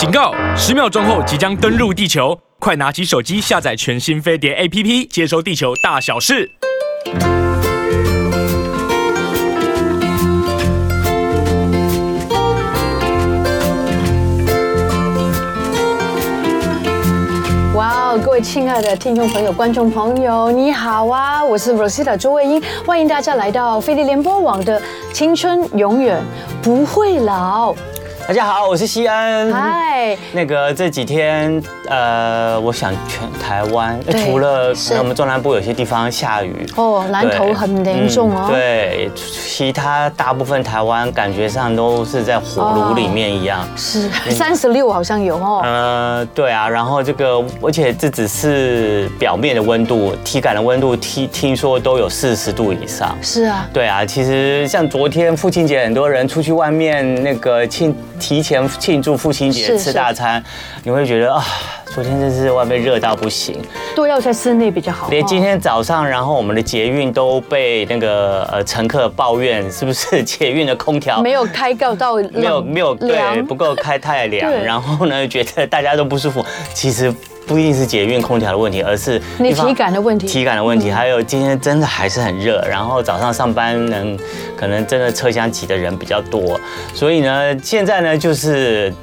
警告！十秒钟后即将登陆地球，快拿起手机下载全新飞碟 APP，接收地球大小事。哇哦，各位亲爱的听众朋友、观众朋友，你好啊！我是 Rosita 朱卫英，欢迎大家来到飞碟联播网的《青春永远不会老》。大家好，我是西安。嗨，那个这几天，呃，我想全台湾除了我们中南部有些地方下雨哦，南投很严重哦。对，其他大部分台湾感觉上都是在火炉里面一样。是三十六好像有哦。呃，对啊，然后这个，而且这只是表面的温度，体感的温度听听说都有四十度以上。是啊。对啊，其实像昨天父亲节，很多人出去外面那个庆。提前庆祝父亲节吃大餐，你会觉得啊，昨天真是外面热到不行，都要在室内比较好。连今天早上，然后我们的捷运都被那个呃乘客抱怨，是不是捷运的空调 没有开够到没有没有对不够开太凉，然后呢觉得大家都不舒服，其实。不一定是捷运空调的问题，而是你体感的问题。体感的问题，还有今天真的还是很热，然后早上上班能可能真的车厢挤的人比较多，所以呢，现在呢就是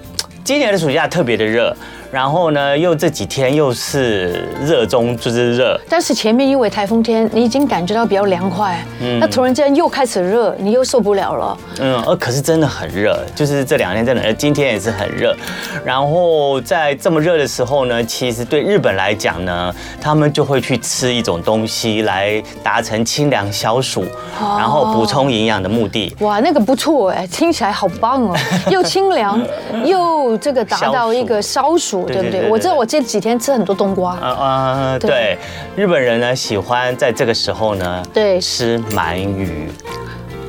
今年的暑假特别的热。然后呢，又这几天又是热中就是热，但是前面因为台风天，你已经感觉到比较凉快，嗯，那突然间又开始热，你又受不了了，嗯，呃，可是真的很热，就是这两天真的，今天也是很热，然后在这么热的时候呢，其实对日本来讲呢，他们就会去吃一种东西来达成清凉消暑，然后补充营养的目的。哇，那个不错哎，听起来好棒哦，又清凉 又这个达到一个消暑。对不对？我知道我这几天吃很多冬瓜。啊啊，对，日本人呢喜欢在这个时候呢，对，吃鳗鱼。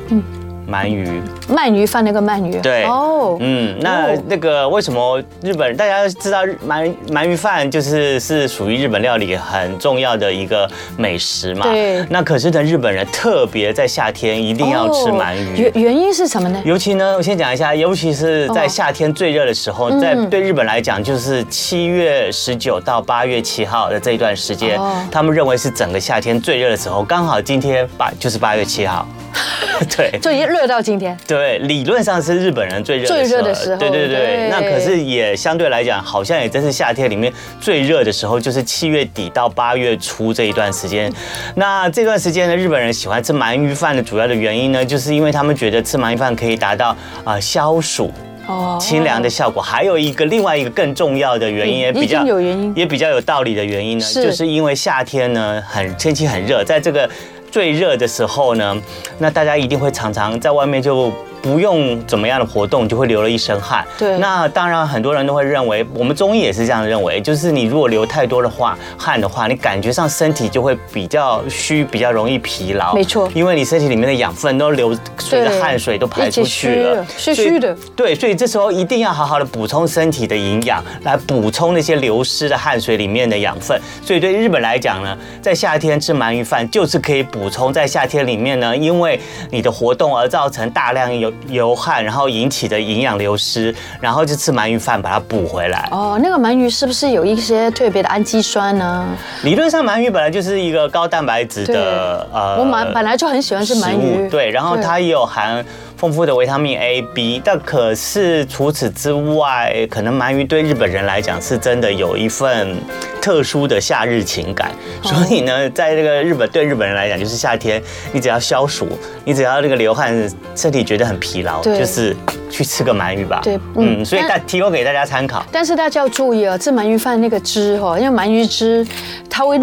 嗯。鳗鱼，鳗鱼饭那个鳗鱼，对，哦，嗯，那那个为什么日本人大家知道鳗鳗鱼饭就是是属于日本料理很重要的一个美食嘛？对，那可是呢，日本人特别在夏天一定要吃鳗鱼，原原因是什么呢？尤其呢，我先讲一下，尤其是在夏天最热的时候，在对日本来讲，就是七月十九到八月七号的这一段时间，他们认为是整个夏天最热的时候，刚好今天八就是八月七号。对，就一热到今天。对，理论上是日本人最热最热的时候。对对对，那可是也相对来讲，好像也真是夏天里面最热的时候，就是七月底到八月初这一段时间。那这段时间呢，日本人喜欢吃鳗鱼饭的主要的原因呢，就是因为他们觉得吃鳗鱼饭可以达到啊消暑、哦清凉的效果。还有一个另外一个更重要的原因，也比较有原因，也比较有道理的原因呢，就是因为夏天呢很天气很热，在这个。最热的时候呢，那大家一定会常常在外面就。不用怎么样的活动，就会流了一身汗。对，那当然很多人都会认为，我们中医也是这样认为，就是你如果流太多的话汗的话，你感觉上身体就会比较虚，比较容易疲劳。没错，因为你身体里面的养分都流随着汗水都排出去了，虚虚的。对，所以这时候一定要好好的补充身体的营养，来补充那些流失的汗水里面的养分。所以对日本来讲呢，在夏天吃鳗鱼饭就是可以补充在夏天里面呢，因为你的活动而造成大量有。流汗，然后引起的营养流失，然后就吃鳗鱼饭把它补回来。哦，那个鳗鱼是不是有一些特别的氨基酸呢？理论上，鳗鱼本来就是一个高蛋白质的呃，我本本来就很喜欢吃鳗鱼，对，然后它也有含。丰富的维他命 A、B，但可是除此之外，可能鳗鱼对日本人来讲是真的有一份特殊的夏日情感。所以呢，在这个日本对日本人来讲，就是夏天，你只要消暑，你只要那个流汗，身体觉得很疲劳，就是。去吃个鳗鱼吧。对，嗯，所以大提供给大家参考。但是大家要注意啊，吃鳗鱼饭那个汁哈，因为鳗鱼汁它会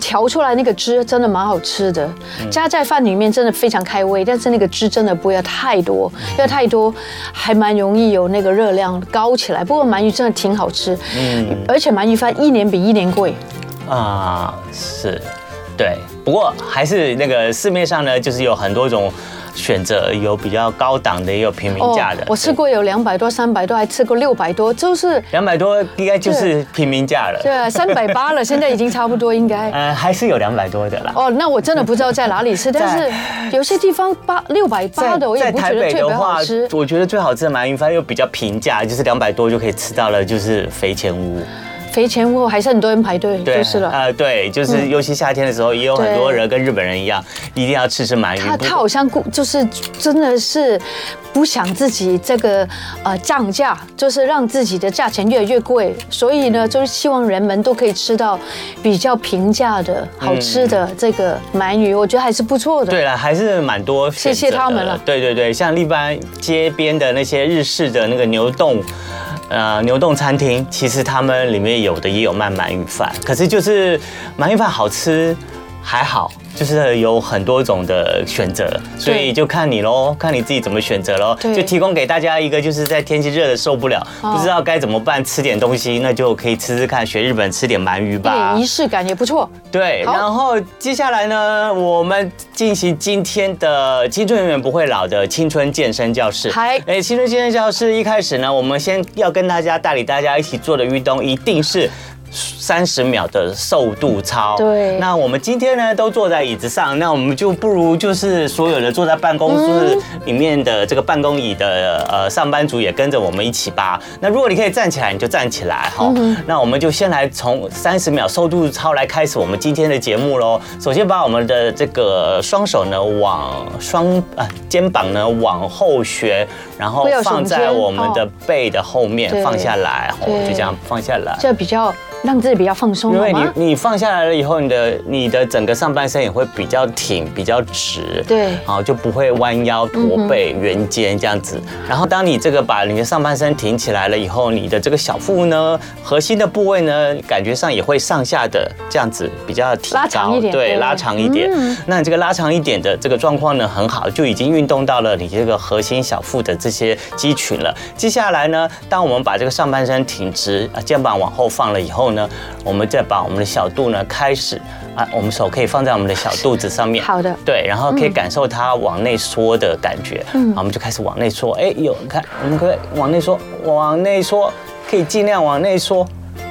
调出来那个汁真的蛮好吃的，加在饭里面真的非常开胃。但是那个汁真的不要太多，因为太多还蛮容易有那个热量高起来。不过鳗鱼真的挺好吃，嗯，而且鳗鱼饭一年比一年贵。啊，是，对。不过还是那个市面上呢，就是有很多种。选择，有比较高档的，也有平民价的。哦，我吃过有两百多、三百多，还吃过六百多，就是两百多应该就是平民价了。对啊，三百八了，现在已经差不多应该。呃，还是有两百多的啦。哦，那我真的不知道在哪里吃，但是有些地方八六百八的，我也不觉得特别好吃。我觉得最好吃的鳗鱼饭又比较平价，就是两百多就可以吃到了，就是肥前屋。肥前屋还是很多人排队，就是了。呃，对，就是尤其夏天的时候，也有很多人跟日本人一样，一定要吃吃鳗鱼。他他好像就是真的是不想自己这个呃涨价，就是让自己的价钱越来越贵，所以呢，就是希望人们都可以吃到比较平价的好吃的这个鳗鱼，我觉得还是不错的。对了，还是蛮多。谢谢他们了。对对对，像一般街边的那些日式的那个牛丼。呃，牛洞餐厅其实他们里面有的也有卖鳗鱼饭，可是就是鳗鱼饭好吃还好。就是有很多种的选择，所以就看你喽，看你自己怎么选择喽。就提供给大家一个，就是在天气热的受不了，不知道该怎么办，吃点东西，那就可以吃吃看，学日本吃点鳗鱼吧。仪式感也不错。对，然后接下来呢，我们进行今天的青春永远不会老的青春健身教室。嗨，哎，青春健身教室一开始呢，我们先要跟大家带领大家一起做的运动，一定是。三十秒的瘦肚操。对，那我们今天呢都坐在椅子上，那我们就不如就是所有的坐在办公室里面的这个办公椅的呃上班族也跟着我们一起吧。那如果你可以站起来，你就站起来哈。那我们就先来从三十秒瘦肚操来开始我们今天的节目喽。首先把我们的这个双手呢往双啊肩膀呢往后旋，然后放在我们的背的后面放下来，哦，就这样放下来，这比较。让自己比较放松，因为你你放下来了以后，你的你的整个上半身也会比较挺、比较直，对，好就不会弯腰、驼背、圆肩这样子。然后当你这个把你的上半身挺起来了以后，你的这个小腹呢，核心的部位呢，感觉上也会上下的这样子比较提高，拉长一点，对，拉长一点。那你这个拉长一点的这个状况呢，很好，就已经运动到了你这个核心小腹的这些肌群了。接下来呢，当我们把这个上半身挺直，啊，肩膀往后放了以后。呢，我们再把我们的小肚呢开始啊，我们手可以放在我们的小肚子上面，好的，对，然后可以感受它往内缩的感觉，嗯，好，我们就开始往内缩，哎，有，你看，我们可以往内缩，往内缩，可以尽量往内缩，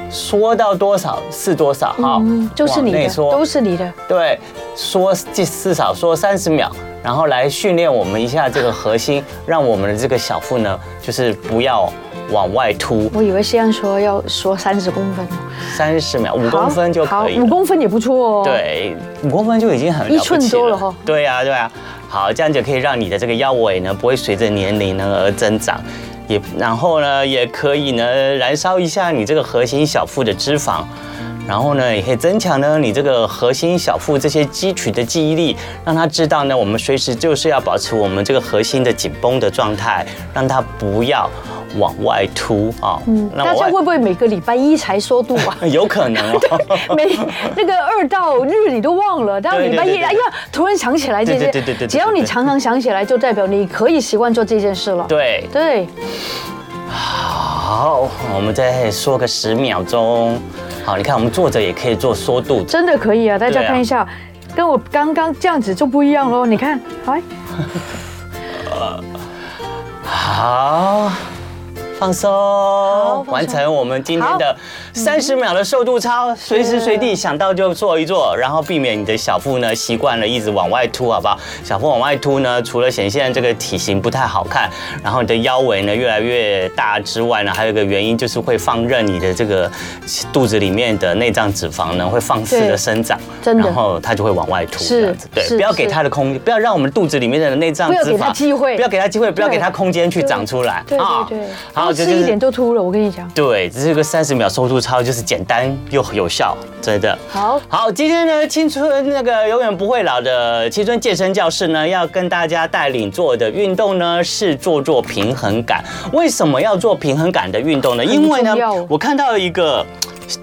缩到多少是多少，哈，就是你的，都是你的，对，缩至至少缩三十秒，然后来训练我们一下这个核心，让我们的这个小腹呢，就是不要。往外凸，我以为是样说要说三十公分，三十秒五公分就可以，五公分也不错哦。对，五公分就已经很一寸多了哈。对呀，对呀，好，这样就可以让你的这个腰围呢不会随着年龄呢而增长，也然后呢也可以呢燃烧一下你这个核心小腹的脂肪，然后呢也可以增强呢你这个核心小腹这些肌群的记忆力，让他知道呢我们随时就是要保持我们这个核心的紧绷的状态，让他不要。往外凸啊，嗯，大家会不会每个礼拜一才缩肚啊？有可能哦，每那个二到日你都忘了，到礼拜一哎呀，突然想起来这些，对对对对，只要你常常想起来，就代表你可以习惯做这件事了。对对，好，我们再说个十秒钟。好，你看我们坐着也可以做缩肚子，真的可以啊！大家看一下，跟我刚刚这样子就不一样喽。你看，哎，好。放松，完成我们今天的三十秒的瘦肚操，随时随地想到就做一做，然后避免你的小腹呢习惯了一直往外凸，好不好？小腹往外凸呢，除了显现这个体型不太好看，然后你的腰围呢越来越大之外呢，还有一个原因就是会放任你的这个肚子里面的内脏脂肪呢会放肆的生长，真的，然后它就会往外凸，这样子，对，不要给它的空，不要让我们肚子里面的内脏脂肪机会，不要给它机会，不要给它空间去长出来，对对对，好。吃一点就秃了，我跟你讲。对，这是个三十秒瘦肚操，就是简单又有效，真的。好，好，今天呢，青春那个永远不会老的青春健身教室呢，要跟大家带领做的运动呢，是做做平衡感。为什么要做平衡感的运动呢？因为呢，我看到一个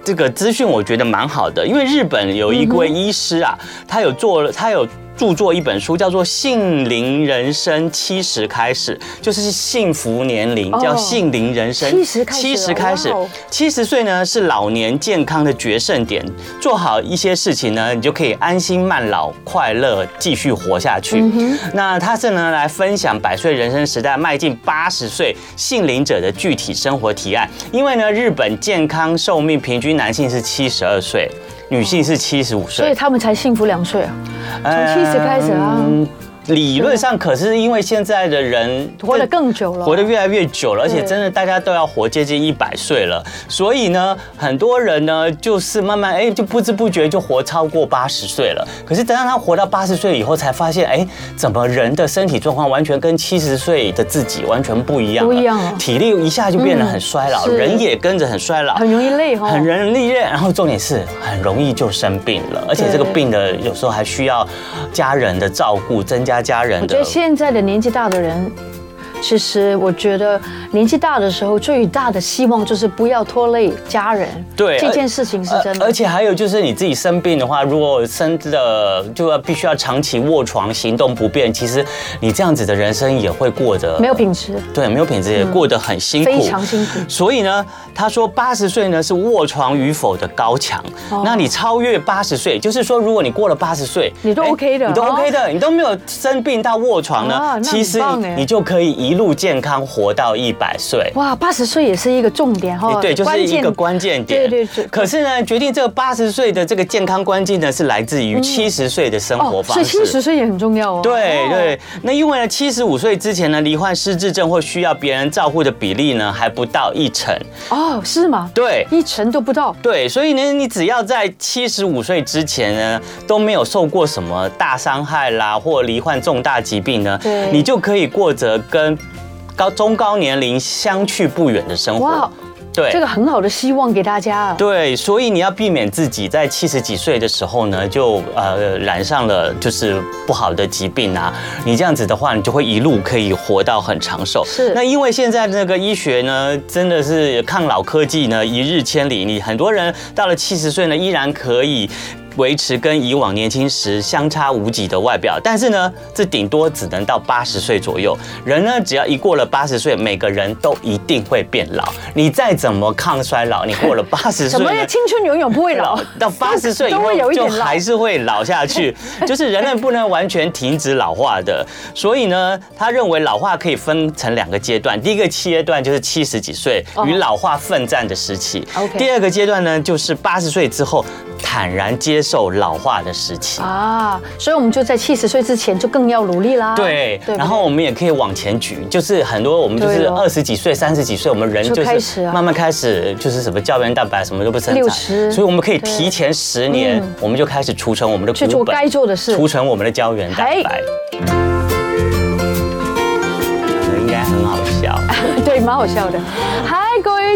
这个资讯，我觉得蛮好的。因为日本有一位医师啊，他有做了，他有。著作一本书，叫做《杏林人生七十开始》，就是幸福年龄，叫杏林人生七十开始。七十开始，七十岁呢是老年健康的决胜点，做好一些事情呢，你就可以安心慢老，快乐继续活下去。嗯、那他是呢来分享百岁人生时代迈进八十岁杏林者的具体生活提案，因为呢日本健康寿命平均男性是七十二岁。女性是七十五岁，所以他们才幸福两岁啊，从七十开始啊。嗯理论上，可是因为现在的人活得更久了，活得越来越久了，而且真的大家都要活接近一百岁了，所以呢，很多人呢就是慢慢哎，就不知不觉就活超过八十岁了。可是等到他活到八十岁以后，才发现哎，怎么人的身体状况完全跟七十岁的自己完全不一样，不一样了，体力一下就变得很衰老，人也跟着很衰老，很容易累哈，很容易累，然后重点是很容易就生病了，而且这个病呢，有时候还需要家人的照顾，增加。家人，我觉得现在的年纪大的人。其实我觉得年纪大的时候，最大的希望就是不要拖累家人。对，这件事情是真的。而且还有就是你自己生病的话，如果生的就要必须要长期卧床，行动不便，其实你这样子的人生也会过得没有品质。对，没有品质也过得很辛苦，非常辛苦。所以呢，他说八十岁呢是卧床与否的高墙。那你超越八十岁，就是说如果你过了八十岁，你都 OK 的，你都 OK 的，你都没有生病到卧床呢，其实你就可以一。路健康活到一百岁，哇，八十岁也是一个重点哈，对，就是一个关键点。对对对。可是呢，决定这个八十岁的这个健康关键呢，是来自于七十岁的生活方式。所以七十岁也很重要哦。对对，那因为呢，七十五岁之前呢，罹患失智症或需要别人照顾的比例呢，还不到一成。哦，是吗？对，一成都不到。对，所以呢，你只要在七十五岁之前呢，都没有受过什么大伤害啦，或罹患重大疾病呢，对，你就可以过着跟高中高年龄相去不远的生活，哇，对，这个很好的希望给大家。对，所以你要避免自己在七十几岁的时候呢，就呃染上了就是不好的疾病啊。你这样子的话，你就会一路可以活到很长寿。是，那因为现在那个医学呢，真的是抗老科技呢一日千里，你很多人到了七十岁呢，依然可以。维持跟以往年轻时相差无几的外表，但是呢，这顶多只能到八十岁左右。人呢，只要一过了八十岁，每个人都一定会变老。你再怎么抗衰老，你过了 八十岁，什么青春永远不会老？到八十岁以后 就还是会老下去。就是人类不能完全停止老化的。所以呢，他认为老化可以分成两个阶段。第一个阶段就是七十几岁与老化奋战的时期。第二个阶段呢，就是八十岁之后坦然接受老化的时期。啊，所以我们就在七十岁之前就更要努力啦。对，然后我们也可以往前举，就是很多我们就是二十几岁、三十几岁，我们人就是慢慢开始就是什么胶原蛋白什么都不生产，所以我们可以提前十年，我们就开始储存我们的去做该做的事，储存我们的胶原蛋白。应该很好笑，对，蛮好笑的。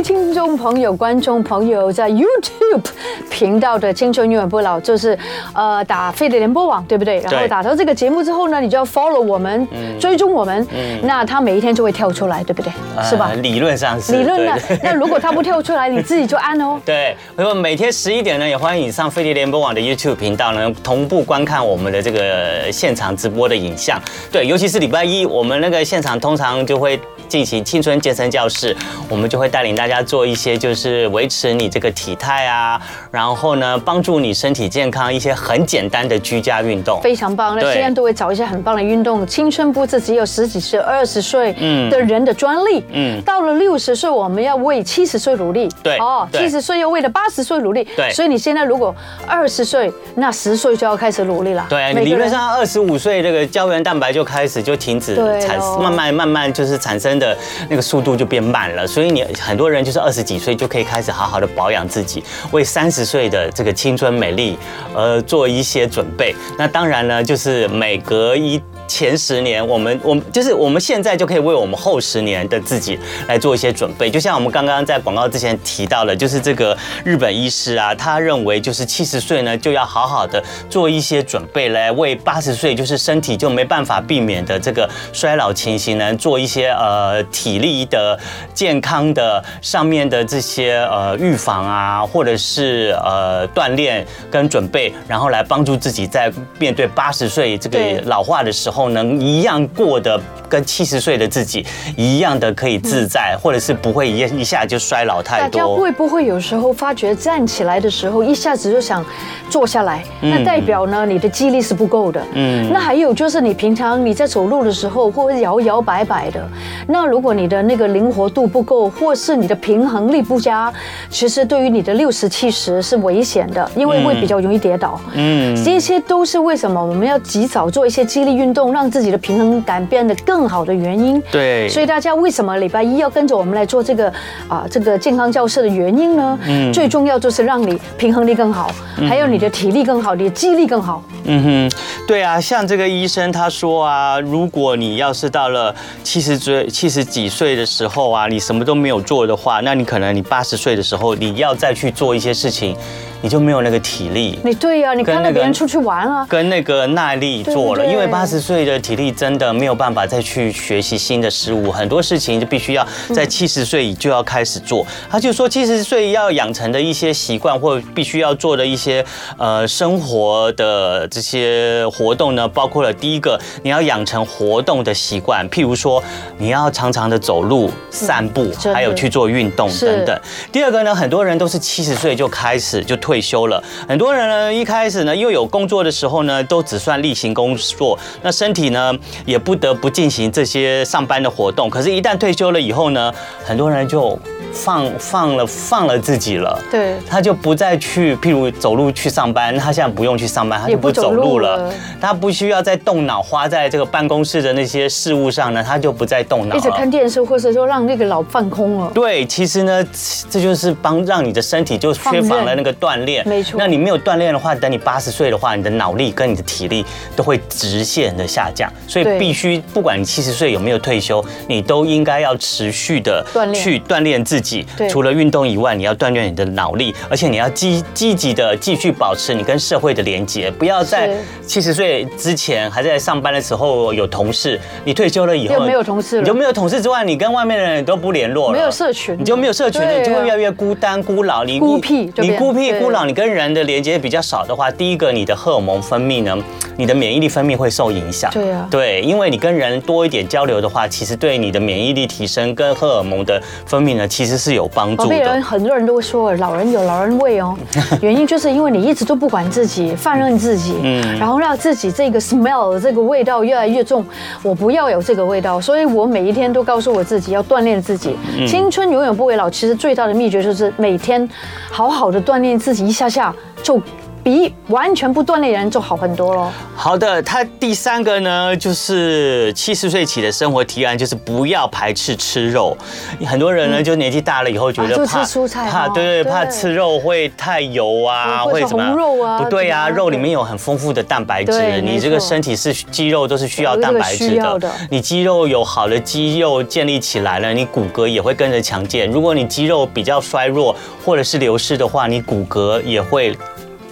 听众朋友、观众朋友，在 YouTube 频道的《青春永远不老》，就是呃打飞碟联播网，对不对？然后打到这个节目之后呢，你就要 follow 我们，追踪我们，那他每一天就会跳出来，对不对？是吧？理论上是。理论呢？那如果他不跳出来，你自己就按哦。对，那么每天十一点呢，也欢迎你上飞碟联播网的 YouTube 频道呢，同步观看我们的这个现场直播的影像。对，尤其是礼拜一，我们那个现场通常。就会进行青春健身教室，我们就会带领大家做一些就是维持你这个体态啊，然后呢帮助你身体健康一些很简单的居家运动，非常棒。那现在都会找一些很棒的运动。青春不是只有十几岁、二十岁的人的专利。嗯，到了六十岁，我们要为七十岁努力。对哦，七十岁又为了八十岁努力。对，所以你现在如果二十岁，那十岁就要开始努力了。对，理论上二十五岁这个胶原蛋白就开始就停止产，慢慢慢慢就是产生。的那个速度就变慢了，所以你很多人就是二十几岁就可以开始好好的保养自己，为三十岁的这个青春美丽而做一些准备。那当然呢，就是每隔一前十年，我们我们就是我们现在就可以为我们后十年的自己来做一些准备。就像我们刚刚在广告之前提到的，就是这个日本医师啊，他认为就是七十岁呢就要好好的做一些准备，来为八十岁就是身体就没办法避免的这个衰老情形呢做一些呃体力的健康的上面的这些呃预防啊，或者是呃锻炼跟准备，然后来帮助自己在面对八十岁这个老化的时候，能一样过得跟七十岁的自己一样的可以自在，或者是不会一一下就衰老太多。大家会不会有时候发觉站起来的时候一下子就想坐下来？那代表呢你的肌力是不够的。嗯。那还有就是你平常你在走路的时候或者摇摇摆摆的，那如果你的那个灵活度不够，或是你的平衡力不佳，其实对于你的六十七十是危险的，因为会比较容易跌倒。嗯。这些都是为什么我们要及早做一些肌力运动，让自己的平衡感变得更好的原因。对。所以大家为什么礼拜一要跟着我们来做这个啊这个健康教室的原因呢？嗯。最重要就是让你平衡力更好，还有你的体力更好，你的肌力更好。嗯哼，对啊，像这个医生他说啊，如果你要是到了七十岁、七十几岁的时候啊，你什么都没有做的话，那你可能你八十岁的时候，你要再去做一些事情。你就没有那个体力，你对呀，你跟那别人出去玩啊，跟那个耐力做了，因为八十岁的体力真的没有办法再去学习新的事物，很多事情就必须要在七十岁就要开始做。他就说七十岁要养成的一些习惯或必须要做的一些呃生活的这些活动呢，包括了第一个，你要养成活动的习惯，譬如说你要常常的走路、散步，还有去做运动等等。第二个呢，很多人都是七十岁就开始就。退休了，很多人呢一开始呢又有工作的时候呢，都只算例行工作，那身体呢也不得不进行这些上班的活动。可是，一旦退休了以后呢，很多人就。放放了放了自己了，对，他就不再去，譬如走路去上班，他现在不用去上班，他就不走路了，他不需要再动脑花在这个办公室的那些事物上呢，他就不再动脑，一直看电视，或者说让那个脑放空了。对，其实呢，这就是帮让你的身体就缺乏了那个锻炼，没错。那你没有锻炼的话，等你八十岁的话，你的脑力跟你的体力都会直线的下降，所以必须不管你七十岁有没有退休，你都应该要持续的去锻炼自己。除了运动以外，你要锻炼你的脑力，而且你要积积极的继续保持你跟社会的连接，不要在七十岁之前还在上班的时候有同事，你退休了以后没有同事，你就没有同事之外，你跟外面的人都不联络了，没有社群，你就没有社群，你就会越来越孤单孤老，你孤僻，你孤僻孤老，你跟人的连接比较少的话，第一个你的荷尔蒙分泌呢，你的免疫力分泌会受影响，对啊，对，因为你跟人多一点交流的话，其实对你的免疫力提升跟荷尔蒙的分泌呢，其实是有帮助的。宝贝人，很多人都会说，老人有老人味哦，原因就是因为你一直都不管自己，放任自己，嗯，然后让自己这个 smell 这个味道越来越重。我不要有这个味道，所以我每一天都告诉我自己要锻炼自己。青春永远不会老，其实最大的秘诀就是每天好好的锻炼自己，一下下就。比完全不锻炼人就好很多喽。好的，他第三个呢，就是七十岁起的生活提案，就是不要排斥吃肉。很多人呢，就年纪大了以后觉得怕吃蔬菜，怕对对，怕吃肉会太油啊，会什么？肉啊？不对啊，肉里面有很丰富的蛋白质，你这个身体是肌肉都是需要蛋白质的。你肌肉有好的肌肉建立起来了，你骨骼也会跟着强健。如果你肌肉比较衰弱或者是流失的话，你骨骼也会。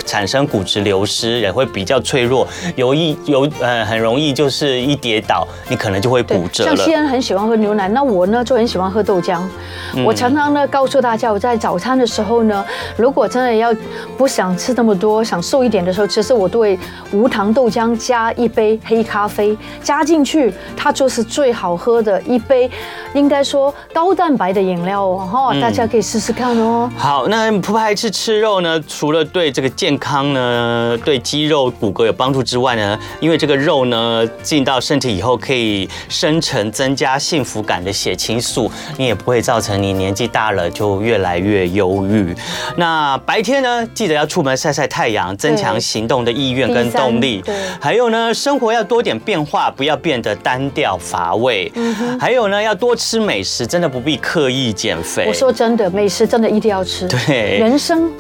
产生骨质流失，也会比较脆弱，有一有呃很容易就是一跌倒，你可能就会骨折了。像西恩很喜欢喝牛奶，那我呢就很喜欢喝豆浆。嗯、我常常呢告诉大家，我在早餐的时候呢，如果真的要不想吃那么多，想瘦一点的时候，其实我都会无糖豆浆加一杯黑咖啡加进去，它就是最好喝的一杯，应该说高蛋白的饮料哦哈，大家可以试试看哦。嗯、好，那不排斥吃肉呢，除了对这个健健康呢，对肌肉骨骼有帮助之外呢，因为这个肉呢进到身体以后，可以生成增加幸福感的血清素，你也不会造成你年纪大了就越来越忧郁。那白天呢，记得要出门晒晒太阳，增强行动的意愿跟动力。对，还有呢，生活要多点变化，不要变得单调乏味。嗯。还有呢，要多吃美食，真的不必刻意减肥。我说真的，美食真的一定要吃。对，人生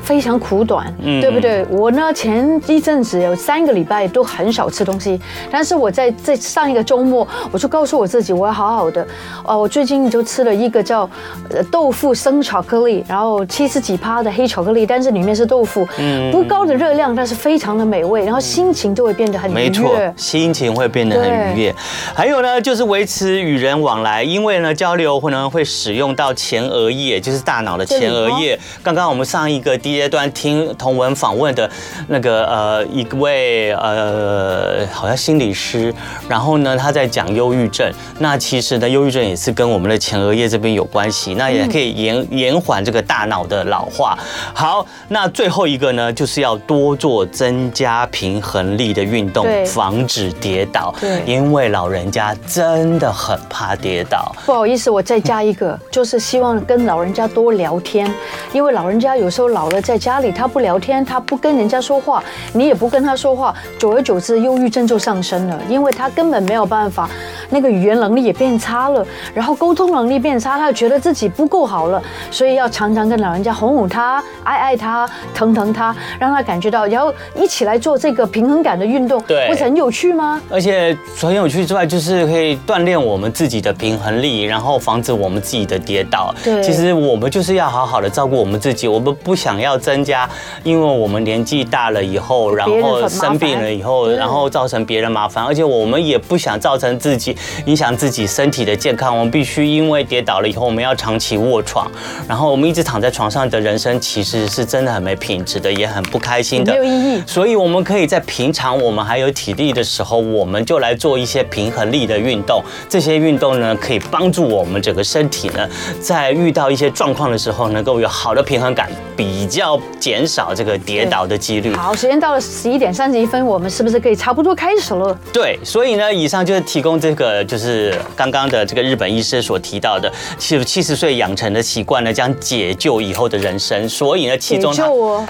非常苦短。嗯。对不对？我呢前一阵子有三个礼拜都很少吃东西，但是我在这上一个周末，我就告诉我自己，我要好好的。哦，我最近就吃了一个叫豆腐生巧克力，然后七十几趴的黑巧克力，但是里面是豆腐，嗯，不高的热量，但是非常的美味，然后心情就会变得很愉悦，没错，心情会变得很愉悦。还有呢，就是维持与人往来，因为呢交流可能会使用到前额叶，就是大脑的前额叶。刚刚我们上一个第一阶段听童文访问的那个呃一位呃好像心理师，然后呢他在讲忧郁症，那其实呢忧郁症也是跟我们的前额叶这边有关系，那也可以延延缓这个大脑的老化。好，那最后一个呢就是要多做增加平衡力的运动，防止跌倒。对，因为老人家真的很怕跌倒。不好意思，我再加一个，就是希望跟老人家多聊天，因为老人家有时候老了在家里，他不聊天，他不跟人家说话，你也不跟他说话，久而久之，忧郁症就上升了，因为他根本没有办法，那个语言能力也变差了，然后沟通能力变差，他就觉得自己不够好了，所以要常常跟老人家哄哄他，爱爱他，疼疼他，让他感觉到，然后一起来做这个平衡感的运动，对，不是很有趣吗？而且很有趣之外，就是可以锻炼我们自己的平衡力，然后防止我们自己的跌倒。对，其实我们就是要好好的照顾我们自己，我们不想要增加，因为我们年纪大了以后，然后生病了以后，然后造成别人麻烦，而且我们也不想造成自己影响自己身体的健康。我们必须因为跌倒了以后，我们要长期卧床，然后我们一直躺在床上的人生，其实是真的很没品质的，也很不开心的，没有意义。所以我们可以在平常我们还有体力的时候，我们就来做一些平衡力的运动。这些运动呢，可以帮助我们整个身体呢，在遇到一些状况的时候，能够有好的平衡感，比较减少这个跌倒的几率。好，时间到了十一点三十一分，我们是不是可以差不多开始了？对，所以呢，以上就是提供这个，就是刚刚的这个日本医师所提到的，七七十岁养成的习惯呢，将解救以后的人生。所以呢，其中它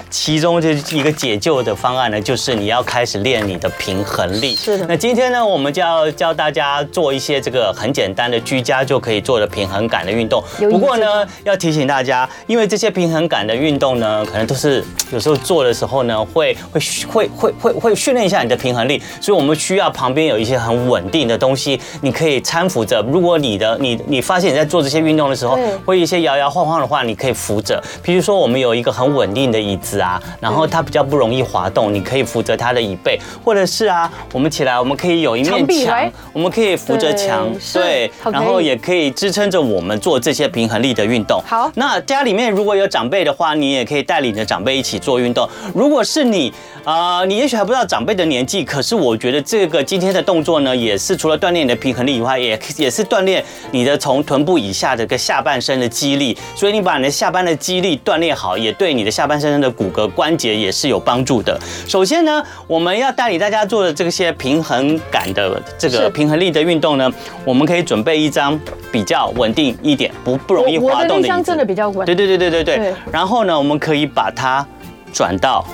其中就是一个解救的方案呢，就是你要开始练你的平衡力。是的。那今天呢，我们就要教大家做一些这个很简单的居家就可以做的平衡感的运动。不过呢，要提醒大家，因为这些平衡感的运动呢，可能都是有时候做的时候呢，会会会会会会训练一下你的平衡力，所以我们需要旁边有一些很稳定的东西，你可以搀扶着。如果你的你你发现你在做这些运动的时候，会一些摇摇晃晃的话，你可以扶着。比如说，我们有一个很稳定的椅子啊，然后它比较不容易滑动，你可以扶着它的椅背，或者是啊，我们起来，我们可以有一面墙，我们可以扶着墙，对，然后也可以支撑着我们做这些平衡力的运动。好，那家里面如果有长辈的话，你也可以带领着长辈一起做运动。如果是你啊、呃，你也许还不知道长辈的年纪，可是我觉得这个今天的动作呢，也是除了锻炼你的平衡力以外，也也是锻炼你的从臀部以下的个下半身的肌力。所以你把你的下半的肌力锻炼好，也对你的下半身的骨骼关节也是有帮助的。首先呢，我们要带领大家做的这些平衡感的这个平衡力的运动呢，我们可以准备一张比较稳定一点、不不容易滑动的椅子。我的那张真的比较稳。对对对对对对。对然后呢，我们可以把它转到。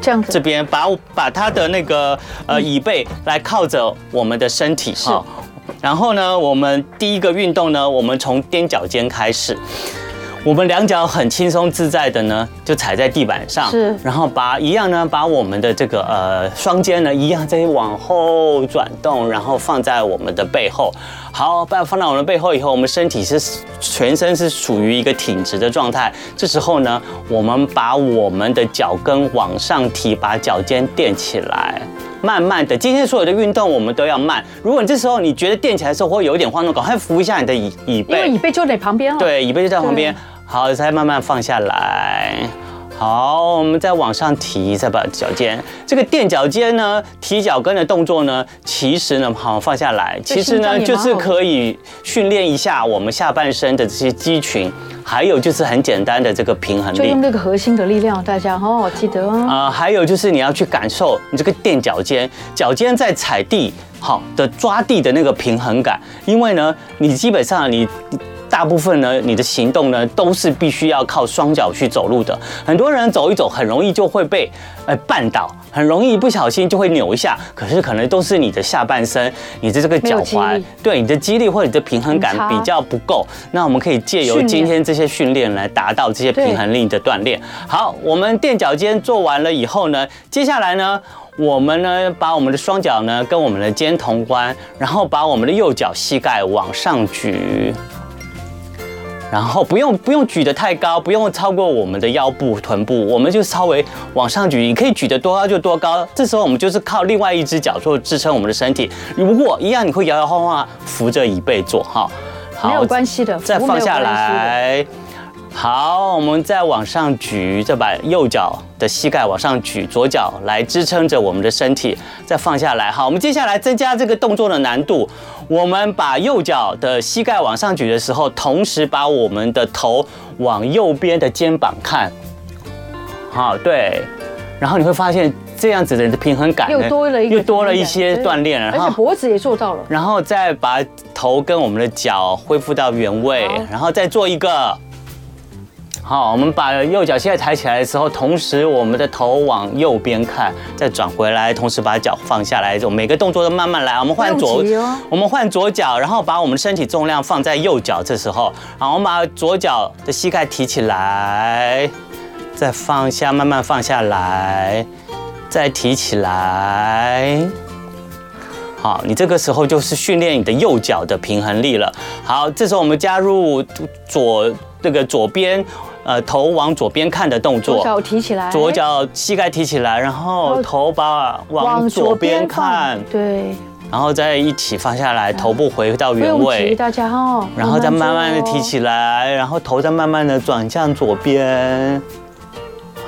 这样子，这边把把他的那个呃椅背来靠着我们的身体哈，然后呢，我们第一个运动呢，我们从踮脚尖开始，我们两脚很轻松自在的呢，就踩在地板上，是，然后把一样呢，把我们的这个呃双肩呢一样再往后转动，然后放在我们的背后。好，把放到我们的背后以后，我们身体是全身是处于一个挺直的状态。这时候呢，我们把我们的脚跟往上提，把脚尖垫起来，慢慢的。今天所有的运动我们都要慢。如果你这时候你觉得垫起来的时候会有一点晃动，赶快扶一下你的椅椅背，因为椅背就在旁边了。对，椅背就在旁边。好，再慢慢放下来。好，我们再往上提，再把脚尖，这个垫脚尖呢，提脚跟的动作呢，其实呢，好放下来，其实呢，就是可以训练一下我们下半身的这些肌群，还有就是很简单的这个平衡力，就用那个核心的力量，大家哦，记得啊。啊，还有就是你要去感受你这个垫脚尖，脚尖在踩地好的抓地的那个平衡感，因为呢，你基本上你。大部分呢，你的行动呢都是必须要靠双脚去走路的。很多人走一走，很容易就会被呃绊倒，很容易不小心就会扭一下。可是可能都是你的下半身，你的这个脚踝，对你的肌力或者你的平衡感比较不够。那我们可以借由今天这些训练来达到这些平衡力的锻炼。好，我们垫脚尖做完了以后呢，接下来呢，我们呢把我们的双脚呢跟我们的肩同宽，然后把我们的右脚膝盖往上举。然后不用不用举得太高，不用超过我们的腰部、臀部，我们就稍微往上举。你可以举得多高就多高。这时候我们就是靠另外一只脚做支撑我们的身体。如果一样，你会摇摇晃晃扶着椅背做哈。没有关系的，再放下来。好，我们再往上举，再把右脚的膝盖往上举，左脚来支撑着我们的身体，再放下来。好，我们接下来增加这个动作的难度。我们把右脚的膝盖往上举的时候，同时把我们的头往右边的肩膀看。好，对。然后你会发现这样子的平衡感又多了一又多了一些锻炼，而且脖子也做到了。然后再把头跟我们的脚恢复到原位，然后再做一个。好，我们把右脚膝盖抬起来的时候，同时我们的头往右边看，再转回来，同时把脚放下来，就每个动作都慢慢来。我们换左，我们换左脚，然后把我们的身体重量放在右脚。这时候，好，我们把左脚的膝盖提起来，再放下，慢慢放下来，再提起来。好，你这个时候就是训练你的右脚的平衡力了。好，这时候我们加入左这个左边。呃，头往左边看的动作，左脚提起来，左脚膝盖提起来，然后头把往左边看，对，然后再一起放下来，头部回到原位，大家哦，然后再慢慢的提起来，然后头再慢慢的转向左边，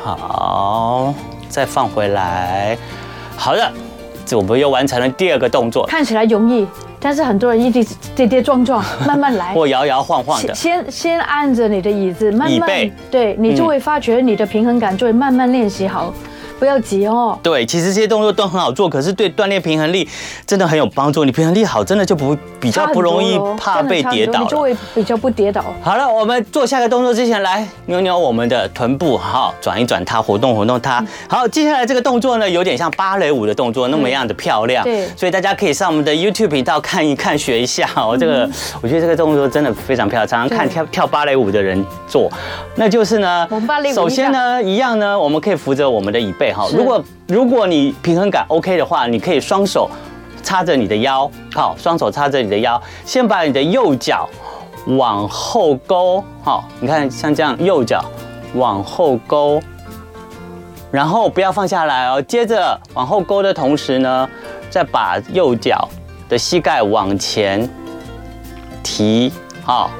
好，再放回来，好的，这我们又完成了第二个动作，看起来容易。但是很多人一直跌跌撞撞，慢慢来，或摇摇晃晃的。先先按着你的椅子，慢慢，对，你就会发觉你的平衡感就会慢慢练习好。不要急哦。对，其实这些动作都很好做，可是对锻炼平衡力真的很有帮助。你平衡力好，真的就不比较不容易怕被跌倒，你就会比较不跌倒。好了，我们做下个动作之前，来扭扭我们的臀部，好，转一转它，活动活动它。好，接下来这个动作呢，有点像芭蕾舞的动作，那么样的漂亮。对，所以大家可以上我们的 YouTube 频道看一看，学一下哦。这个我觉得这个动作真的非常漂亮，常常看跳跳芭蕾舞的人做，那就是呢，首先呢，一样呢，我们可以扶着我们的椅背。好，如果如果你平衡感 OK 的话，你可以双手插着你的腰，好，双手插着你的腰，先把你的右脚往后勾，好，你看像这样，右脚往后勾，然后不要放下来哦，接着往后勾的同时呢，再把右脚的膝盖往前提，好。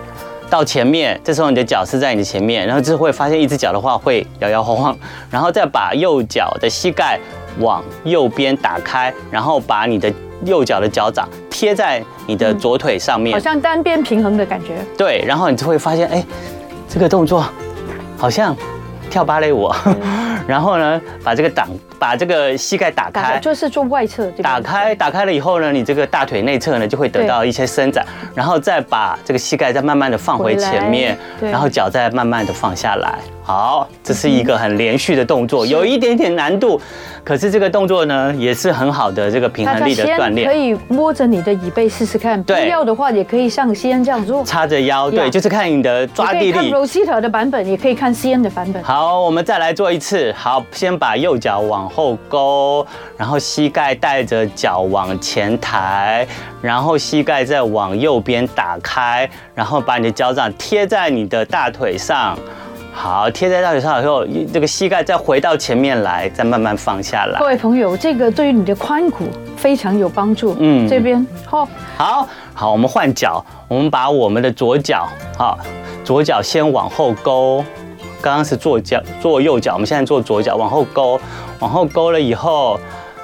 到前面，这时候你的脚是在你的前面，然后就会发现一只脚的话会摇摇晃晃，然后再把右脚的膝盖往右边打开，然后把你的右脚的脚掌贴在你的左腿上面，好像单边平衡的感觉。对，然后你就会发现，哎，这个动作好像 跳芭蕾舞。然后呢，把这个挡，把这个膝盖打开，就是做外侧。打开，打开了以后呢，你这个大腿内侧呢就会得到一些伸展，然后再把这个膝盖再慢慢的放回前面，然后脚再慢慢的放下来。好，这是一个很连续的动作，有一点点难度。可是这个动作呢，也是很好的这个平衡力的锻炼。可以摸着你的椅背试试看，对，不要的话也可以像西恩这样做，叉着腰，对，就是看你的抓地力。看 Rosita 的版本，也可以看 C N 的版本。好，我们再来做一次。好，先把右脚往后勾，然后膝盖带着脚往前抬，然后膝盖再往右边打开，然后把你的脚掌贴在你的大腿上。好，贴在大腿上以后，这个膝盖再回到前面来，再慢慢放下来。各位朋友，这个对于你的髋骨非常有帮助。嗯，这边好，好，好，我们换脚，我们把我们的左脚，好，左脚先往后勾，刚刚是做脚做右脚，我们现在做左脚往后勾，往后勾了以后，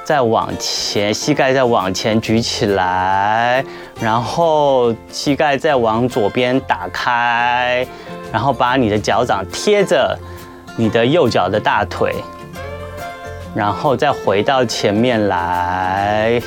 再往前，膝盖再往前举起来，然后膝盖再往左边打开。然后把你的脚掌贴着你的右脚的大腿，然后再回到前面来，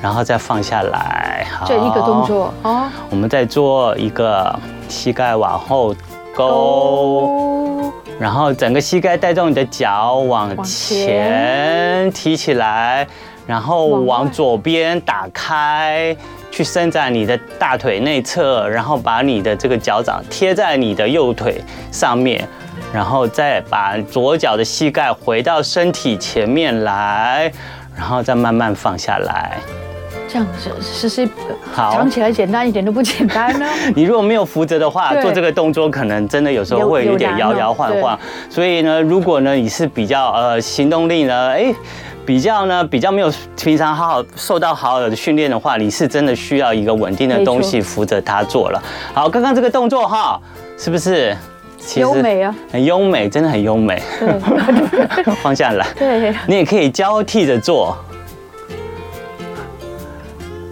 然后再放下来。好，这一个动作啊，我们再做一个膝盖往后勾，然后整个膝盖带动你的脚往前提起来，然后往左边打开，去伸展你的大腿内侧，然后把你的这个脚掌贴在你的右腿上面，然后再把左脚的膝盖回到身体前面来，然后再慢慢放下来。这样子是是好讲起来简单一点都不简单呢。你如果没有扶着的话，做这个动作可能真的有时候会有点摇摇晃晃。所以呢，如果呢你是比较呃行动力呢，哎，比较呢比较没有平常好好受到好好的训练的话，你是真的需要一个稳定的东西扶着它做了。好，刚刚这个动作哈，是不是？优美啊，很优美，真的很优美。对 放下来。对，你也可以交替着做。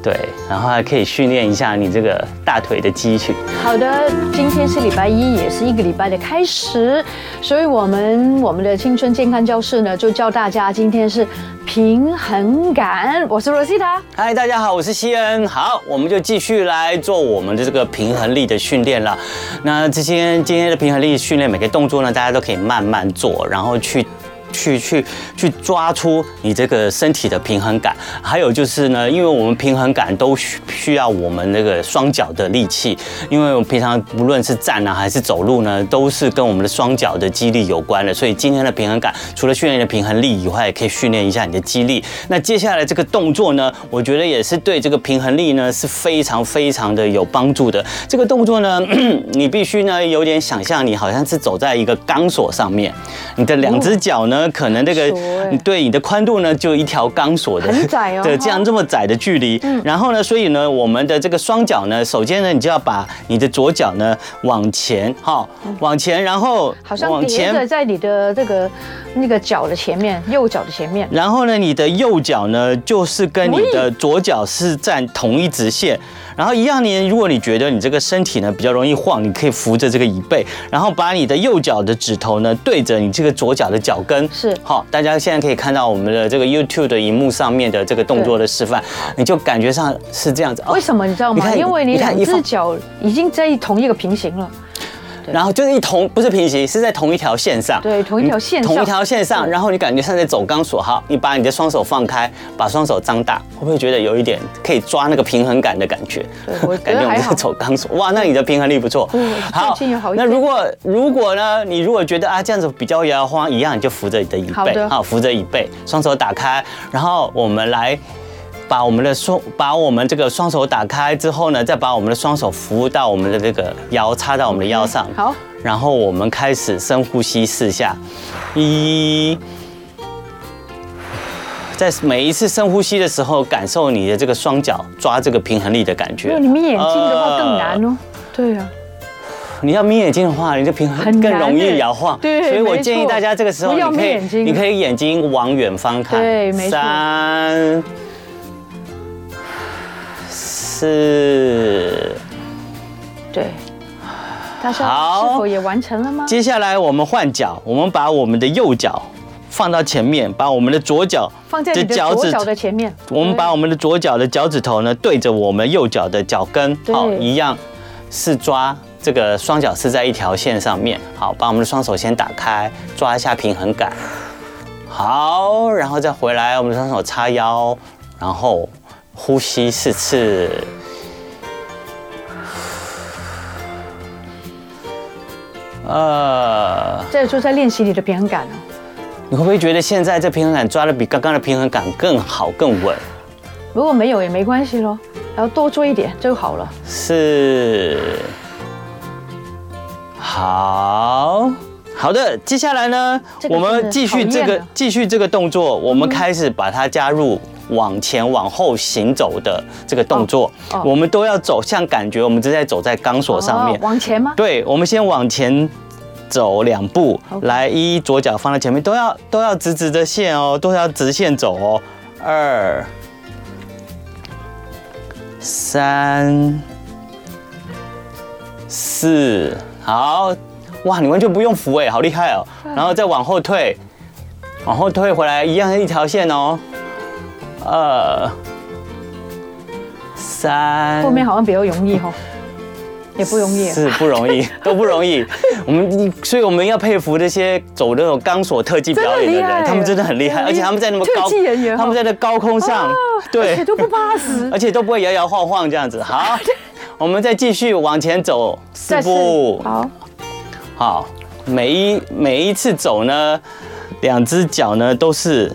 对，然后还可以训练一下你这个大腿的肌群。好的，今天是礼拜一，也是一个礼拜的开始，所以我们我们的青春健康教室呢，就教大家今天是平衡感。我是罗西塔，嗨，大家好，我是西恩。好，我们就继续来做我们的这个平衡力的训练了。那这些今天的平衡力训练，每个动作呢，大家都可以慢慢做，然后去。去去去抓出你这个身体的平衡感，还有就是呢，因为我们平衡感都需需要我们那个双脚的力气，因为我们平常无论是站啊还是走路呢，都是跟我们的双脚的肌力有关的。所以今天的平衡感除了训练的平衡力以外，也可以训练一下你的肌力。那接下来这个动作呢，我觉得也是对这个平衡力呢是非常非常的有帮助的。这个动作呢，你必须呢有点想象，你好像是走在一个钢索上面，你的两只脚呢。可能这个对你的宽度呢，就一条钢索的，很窄哦，对，这样这么窄的距离。然后呢，所以呢，我们的这个双脚呢，首先呢，你就要把你的左脚呢往前，哈，往前，然后好像叠着在你的这个那个脚的前面，右脚的前面。然后呢，你的右脚呢，就是跟你的左脚是站同一直线。然后一样呢，如果你觉得你这个身体呢比较容易晃，你可以扶着这个椅背，然后把你的右脚的指头呢对着你这个左脚的脚跟。是，好，大家现在可以看到我们的这个 YouTube 的荧幕上面的这个动作的示范，你就感觉上是这样子。为什么你知道吗？因为你两只脚已经在同一个平行了。然后就是一同不是平行，是在同一条线上。对，同一条线上。同一条线上，然后你感觉像在走钢索。哈，你把你的双手放开，把双手张大，会不会觉得有一点可以抓那个平衡感的感觉？对，我 感觉我们在走钢索。哇，那你的平衡力不错。嗯好，那如果如果呢，你如果觉得啊这样子比较摇摇晃一样，你就扶着你的椅背，好，扶着椅背，双手打开，然后我们来。把我们的双，把我们这个双手打开之后呢，再把我们的双手扶到我们的这个腰，插到我们的腰上。好，然后我们开始深呼吸四下，一，在每一次深呼吸的时候，感受你的这个双脚抓这个平衡力的感觉。你眯眼睛的话更难哦。对啊，你要眯眼睛的话，你的平衡更容易摇晃。对，所以我建议大家这个时候你可以，你可以眼睛往远方看。对，没错。三。是，对，大家是否也完成了吗？接下来我们换脚，我们把我们的右脚放到前面，把我们的左脚放在你的左脚的前面。我们把我们的左脚的脚趾头呢对着我们右脚的脚跟，好，一样是抓这个双脚是在一条线上面。好，把我们的双手先打开，抓一下平衡感。好，然后再回来，我们的双手叉腰，然后。呼吸四次，呃，这就在练习你的平衡感哦。你会不会觉得现在这平衡感抓的比刚刚的平衡感更好、更稳？如果没有也没关系喽，然后多做一点就好了。是，好好的。接下来呢，我们继续这个继续这个动作，我们开始把它加入。往前往后行走的这个动作，我们都要走，像感觉我们正在走在钢索上面。往前吗？对，我们先往前走两步，来，一左脚放在前面，都要都要直直的线哦，都要直线走哦。二、三、四，好，哇，你完全不用扶哎，好厉害哦。然后再往后退，往后退回来，一样是一条线哦。二、三，后面好像比较容易哈。也不容易，是不容易，都不容易。我们，所以我们要佩服那些走那种钢索特技表演的人，他们真的很厉害，而且他们在那么高，他们在那高空上，对，而且都不怕死，而且都不会摇摇晃晃这样子。好，我们再继续往前走四步。好，好，每一每一次走呢，两只脚呢都是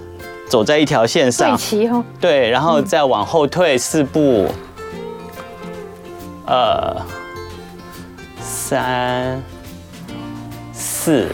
走在一条线上，对齐哈。对，然后再往后退四步。二、三、四，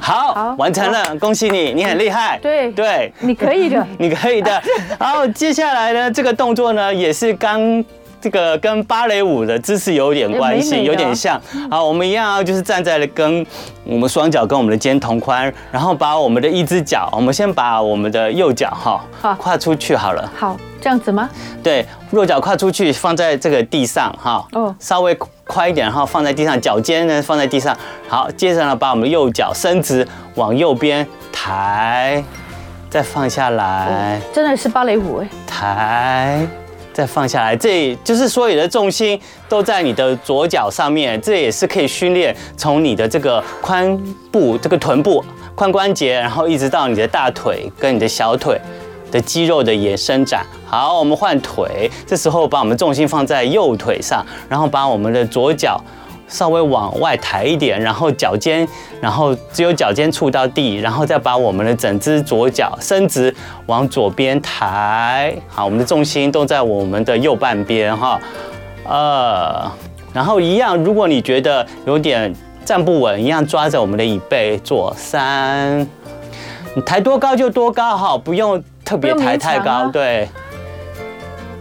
好，好完成了，恭喜你，你很厉害。对对，对你可以的，你可以的。然后接下来呢，这个动作呢，也是刚这个跟芭蕾舞的姿势有点关系，有点像。好，我们一样就是站在了跟我们双脚跟我们的肩同宽，然后把我们的一只脚，我们先把我们的右脚哈，跨出去好了。好。这样子吗？对，右脚跨出去，放在这个地上哈，哦，稍微快一点，然后放在地上，脚尖呢放在地上。好，接着呢，把我们的右脚伸直，往右边抬，再放下来。真的是芭蕾舞哎！抬，再放下来，这就是所有的重心都在你的左脚上面。这也是可以训练从你的这个髋部、这个臀部、髋关节，然后一直到你的大腿跟你的小腿。的肌肉的延伸展，好，我们换腿，这时候把我们重心放在右腿上，然后把我们的左脚稍微往外抬一点，然后脚尖，然后只有脚尖触到地，然后再把我们的整只左脚伸直往左边抬，好，我们的重心都在我们的右半边哈，二，然后一样，如果你觉得有点站不稳，一样抓着我们的椅背做三，你抬多高就多高哈，不用。特别抬太高，对，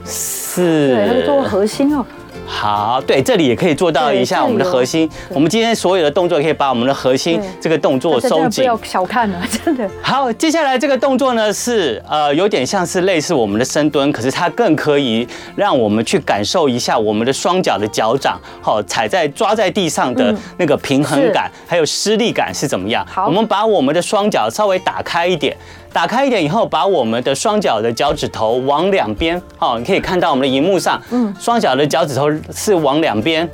四，对，要做核心哦。好，对，这里也可以做到一下我们的核心。我们今天所有的动作可以把我们的核心这个动作收紧，不要小看了，真的。好，接下来这个动作呢是呃有点像是类似我们的深蹲，可是它更可以让我们去感受一下我们的双脚的脚掌，好，踩在抓在地上的那个平衡感，还有施力感是怎么样。好，我们把我们的双脚稍微打开一点。打开一点以后，把我们的双脚的脚趾头往两边，好，你可以看到我们的荧幕上，嗯，双脚的脚趾头是往两边，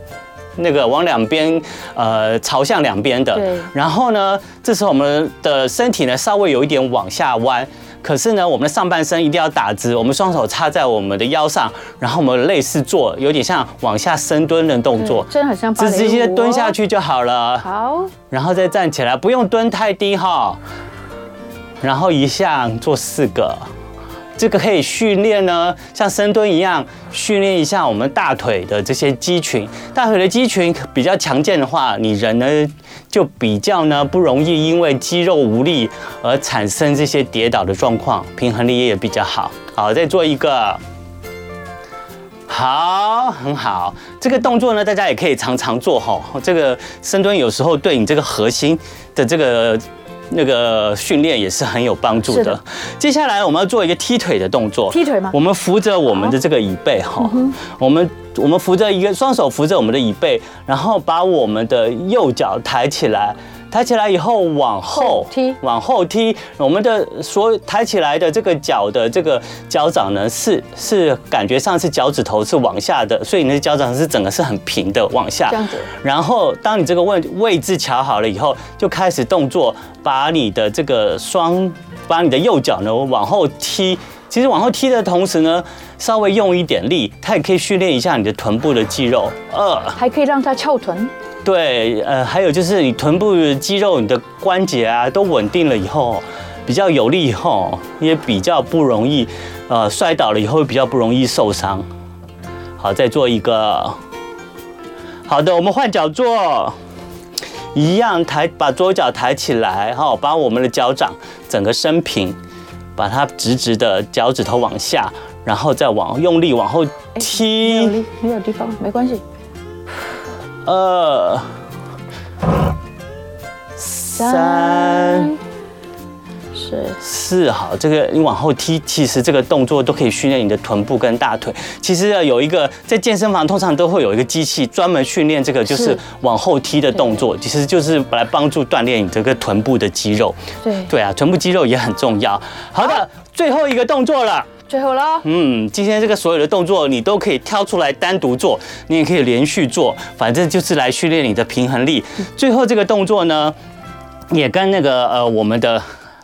那个往两边，呃，朝向两边的。对。然后呢，这时候我们的身体呢稍微有一点往下弯，可是呢，我们的上半身一定要打直，我们双手插在我们的腰上，然后我们类似做有点像往下深蹲的动作，真的很像芭蕾舞。直接蹲下去就好了。好。然后再站起来，不用蹲太低哈。然后一下做四个，这个可以训练呢，像深蹲一样训练一下我们大腿的这些肌群。大腿的肌群比较强健的话，你人呢就比较呢不容易因为肌肉无力而产生这些跌倒的状况，平衡力也比较好。好，再做一个，好，很好。这个动作呢，大家也可以常常做哈。这个深蹲有时候对你这个核心的这个。那个训练也是很有帮助的。接下来我们要做一个踢腿的动作。踢腿吗？我们扶着我们的这个椅背哈，我们我们扶着一个双手扶着我们的椅背，然后把我们的右脚抬起来。抬起来以后往后踢，往后踢，我们的所抬起来的这个脚的这个脚掌呢，是是感觉上是脚趾头是往下的，所以你的脚掌是整个是很平的往下。这样子。然后当你这个位位置调好了以后，就开始动作，把你的这个双，把你的右脚呢往后踢。其实往后踢的同时呢，稍微用一点力，它也可以训练一下你的臀部的肌肉。二，还可以让它翘臀。对，呃，还有就是你臀部肌肉、你的关节啊，都稳定了以后，比较有力以后，也比较不容易，呃，摔倒了以后比较不容易受伤。好，再做一个。好的，我们换脚做，一样抬，把左脚抬起来，哈，把我们的脚掌整个伸平，把它直直的脚趾头往下，然后再往用力往后踢。没有地方，没关系。二三四四，好，这个你往后踢，其实这个动作都可以训练你的臀部跟大腿。其实有一个在健身房通常都会有一个机器专门训练这个，就是往后踢的动作，其实就是来帮助锻炼你这个臀部的肌肉。对对啊，臀部肌肉也很重要。好的，最后一个动作了。最后了。嗯，今天这个所有的动作你都可以挑出来单独做，你也可以连续做，反正就是来训练你的平衡力。最后这个动作呢，也跟那个呃我们的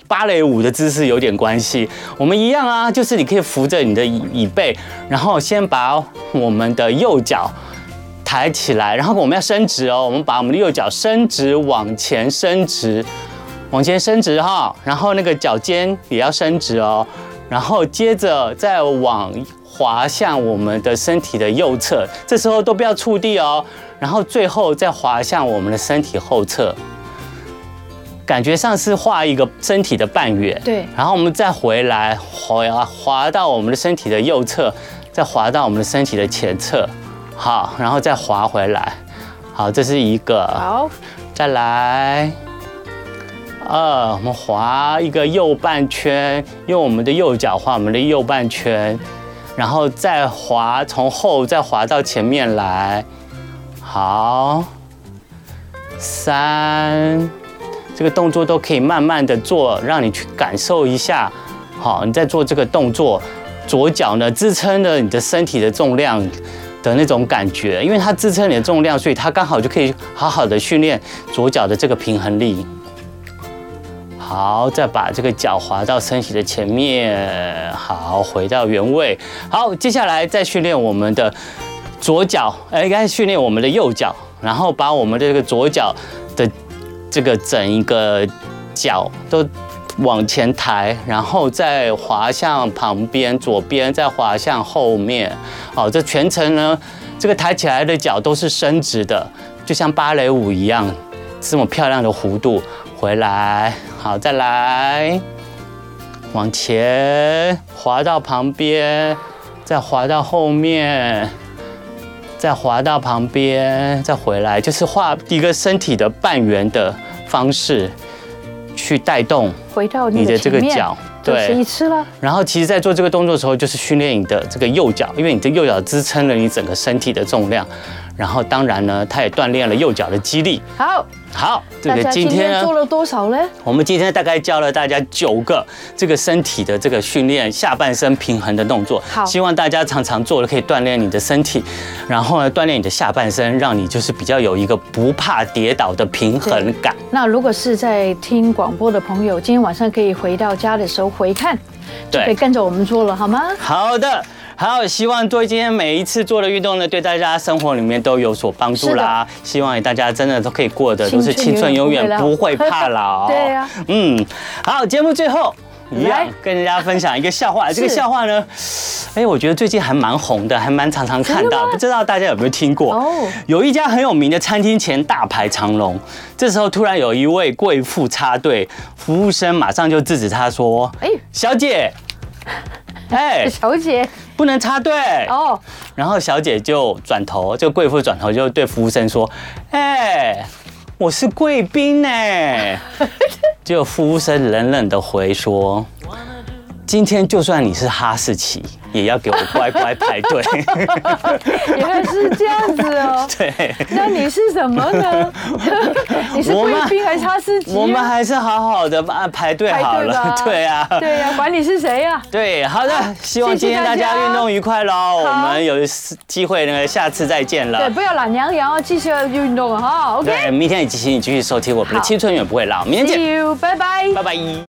芭蕾舞的姿势有点关系。我们一样啊，就是你可以扶着你的椅椅背，然后先把我们的右脚抬起来，然后我们要伸直哦，我们把我们的右脚伸直往前伸直。往前伸直哈，然后那个脚尖也要伸直哦，然后接着再往滑向我们的身体的右侧，这时候都不要触地哦，然后最后再滑向我们的身体后侧，感觉上是画一个身体的半圆，对，然后我们再回来滑滑到我们的身体的右侧，再滑到我们的身体的前侧，好，然后再滑回来，好，这是一个，好，再来。二，我们滑一个右半圈，用我们的右脚滑我们的右半圈，然后再滑，从后再滑到前面来。好，三，这个动作都可以慢慢的做，让你去感受一下。好，你在做这个动作，左脚呢支撑了你的身体的重量的那种感觉，因为它支撑你的重量，所以它刚好就可以好好的训练左脚的这个平衡力。好，再把这个脚滑到身体的前面，好，回到原位。好，接下来再训练我们的左脚，哎，该训练我们的右脚，然后把我们的这个左脚的这个整一个脚都往前抬，然后再滑向旁边，左边再滑向后面。好，这全程呢，这个抬起来的脚都是伸直的，就像芭蕾舞一样，这么漂亮的弧度。回来，好，再来，往前滑到旁边，再滑到后面，再滑到旁边，再回来，就是画一个身体的半圆的方式去带动回到你的这个脚，对，一次了。然后，其实，在做这个动作的时候，就是训练你的这个右脚，因为你的右脚支撑了你整个身体的重量。然后，当然呢，它也锻炼了右脚的肌力。好，好，这个今天做了多少呢？我们今天大概教了大家九个这个身体的这个训练下半身平衡的动作。好，希望大家常常做了，可以锻炼你的身体，然后呢，锻炼你的下半身，让你就是比较有一个不怕跌倒的平衡感。那如果是在听广播的朋友，今天晚上可以回到家的时候回看，对，可以跟着我们做了，好吗？好的。好，希望做今天每一次做的运动呢，对大家生活里面都有所帮助啦。希望大家真的都可以过得都是青春永远不会怕老。对呀。嗯，好，节目最后一样跟大家分享一个笑话。这个笑话呢，哎，我觉得最近还蛮红的，还蛮常常看到，不知道大家有没有听过？哦。有一家很有名的餐厅前大排长龙，这时候突然有一位贵妇插队，服务生马上就制止他说：“哎，小姐。” 哎，小姐不能插队哦。然后小姐就转头，这个贵妇转头就对服务生说：“哎，我是贵宾呢。”结果服务生冷冷的回说：“今天就算你是哈士奇。”也要给我乖乖排队。原来是这样子哦。对。那你是什么呢？你是贵宾还是哈士奇？我们还是好好的啊，排队好了。对啊。对啊，管你是谁呀。对，好的，希望今天大家运动愉快喽。我们有机会那个，下次再见了。对，不要懒洋洋哦，继续运动哈。OK。对，明天也继续你继续收听我们的青春永远不会老。明天见。See you，拜拜。拜拜。